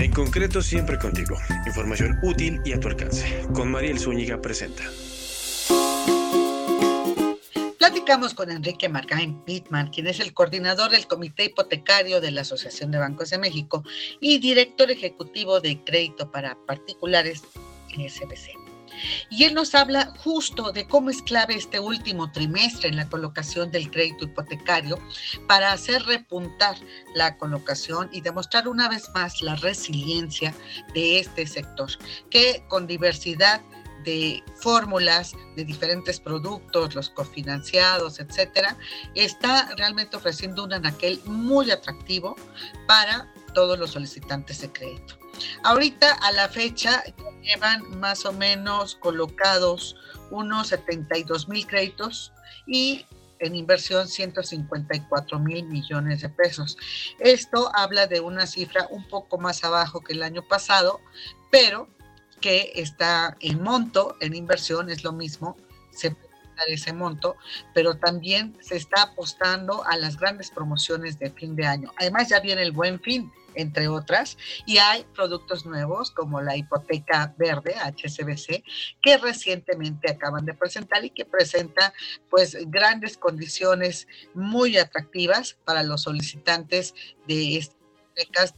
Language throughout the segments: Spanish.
En concreto, siempre contigo. Información útil y a tu alcance. Con Mariel Zúñiga presenta. Platicamos con Enrique Margain Pittman, quien es el coordinador del Comité Hipotecario de la Asociación de Bancos de México y director ejecutivo de crédito para particulares en SBC. Y él nos habla justo de cómo es clave este último trimestre en la colocación del crédito hipotecario para hacer repuntar la colocación y demostrar una vez más la resiliencia de este sector, que con diversidad de fórmulas de diferentes productos, los cofinanciados, etcétera, está realmente ofreciendo un anaquel muy atractivo para todos los solicitantes de crédito. Ahorita a la fecha llevan más o menos colocados unos 72 mil créditos y en inversión 154 mil millones de pesos. Esto habla de una cifra un poco más abajo que el año pasado, pero que está en monto, en inversión es lo mismo, se puede dar ese monto, pero también se está apostando a las grandes promociones de fin de año. Además ya viene el buen fin, entre otras, y hay productos nuevos como la hipoteca verde, HSBC, que recientemente acaban de presentar y que presenta pues grandes condiciones muy atractivas para los solicitantes de este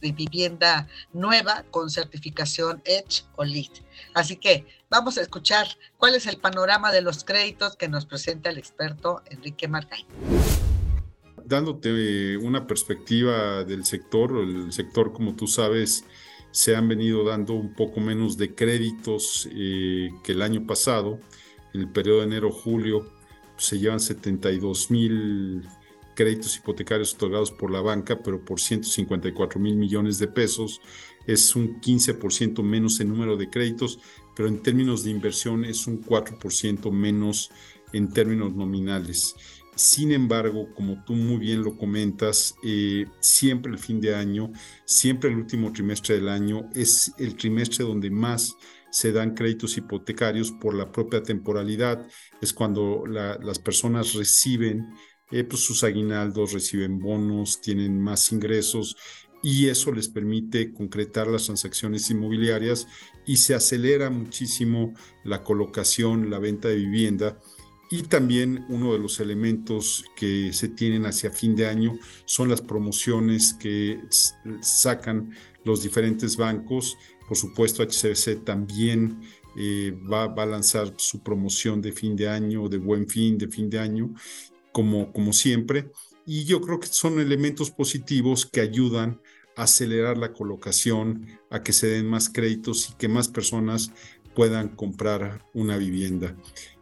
de vivienda nueva con certificación Edge o LEED. Así que vamos a escuchar cuál es el panorama de los créditos que nos presenta el experto Enrique Marcay. Dándote una perspectiva del sector, el sector como tú sabes se han venido dando un poco menos de créditos eh, que el año pasado. En el periodo de enero-julio se llevan 72 mil créditos hipotecarios otorgados por la banca, pero por 154 mil millones de pesos. Es un 15% menos en número de créditos, pero en términos de inversión es un 4% menos en términos nominales. Sin embargo, como tú muy bien lo comentas, eh, siempre el fin de año, siempre el último trimestre del año es el trimestre donde más se dan créditos hipotecarios por la propia temporalidad. Es cuando las personas reciben eh, pues sus aguinaldos, reciben bonos, tienen más ingresos y eso les permite concretar las transacciones inmobiliarias y se acelera muchísimo la colocación, la venta de vivienda. Y también uno de los elementos que se tienen hacia fin de año son las promociones que sacan los diferentes bancos. Por supuesto, HCBC también eh, va, va, a lanzar su promoción de fin de año, de buen fin, de fin de año como, como siempre. Y yo creo que son elementos positivos que ayudan a acelerar la colocación, a que se den más créditos y que más personas puedan comprar una vivienda.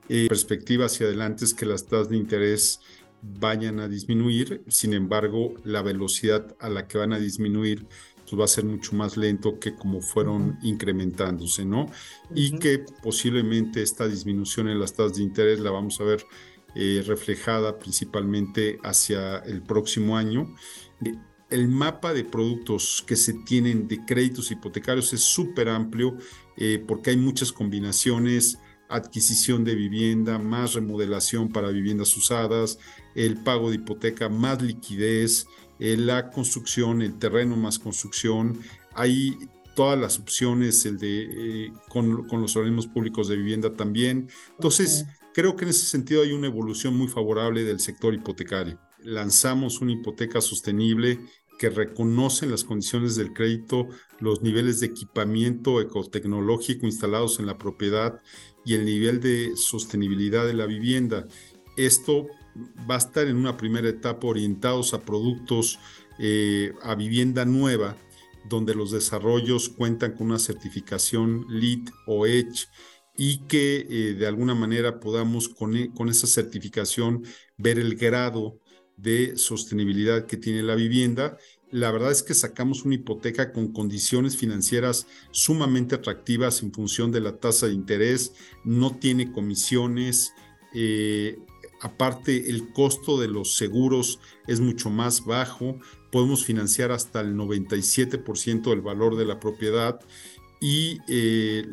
Eh, perspectiva hacia adelante es que las tasas de interés vayan a disminuir, sin embargo, la velocidad a la que van a disminuir pues va a ser mucho más lento que como fueron incrementándose, ¿no? Y que posiblemente esta disminución en las tasas de interés la vamos a ver eh, reflejada principalmente hacia el próximo año. Eh, el mapa de productos que se tienen de créditos hipotecarios es súper amplio eh, porque hay muchas combinaciones, adquisición de vivienda, más remodelación para viviendas usadas, el pago de hipoteca, más liquidez, la construcción, el terreno más construcción. Hay todas las opciones, el de con, con, los organismos públicos de vivienda también. Entonces, Creo que en ese sentido hay una evolución muy favorable del sector hipotecario. Lanzamos una hipoteca sostenible que reconoce las condiciones del crédito, los niveles de equipamiento ecotecnológico instalados en la propiedad y el nivel de sostenibilidad de la vivienda. Esto va a estar en una primera etapa orientados a productos, eh, a vivienda nueva, donde los desarrollos cuentan con una certificación LEED o EDGE y que eh, de alguna manera podamos con, e, con esa certificación ver el grado de sostenibilidad que tiene la vivienda. La verdad es que sacamos una hipoteca con condiciones financieras sumamente atractivas en función de la tasa de interés, no tiene comisiones, eh, aparte el costo de los seguros es mucho más bajo, podemos financiar hasta el 97% del valor de la propiedad y eh,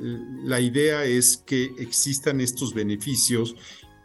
la idea es que existan estos beneficios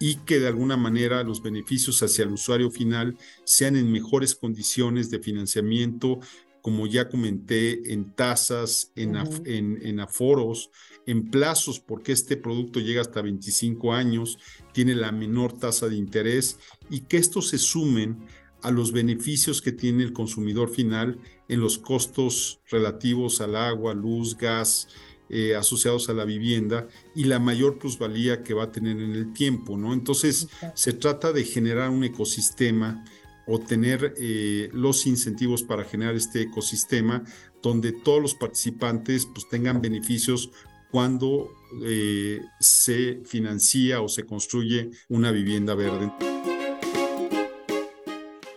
y que de alguna manera los beneficios hacia el usuario final sean en mejores condiciones de financiamiento como ya comenté, en tasas, en, en, aforos, en plazos, porque este producto llega hasta 25 años, tiene la menor tasa de interés y que estos se sumen a los beneficios que tiene el consumidor final en los costos relativos al agua, luz, gas, eh, asociados a la vivienda y la mayor plusvalía que va a tener en el tiempo, ¿no? Entonces, se trata de generar un ecosistema o tener eh, los incentivos para generar este ecosistema donde todos los participantes pues, tengan beneficios cuando eh, se financia o se construye una vivienda verde.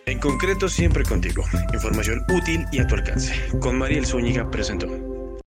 En concreto, siempre contigo. Información útil y a tu alcance. Con Mariel Zúñiga presentó.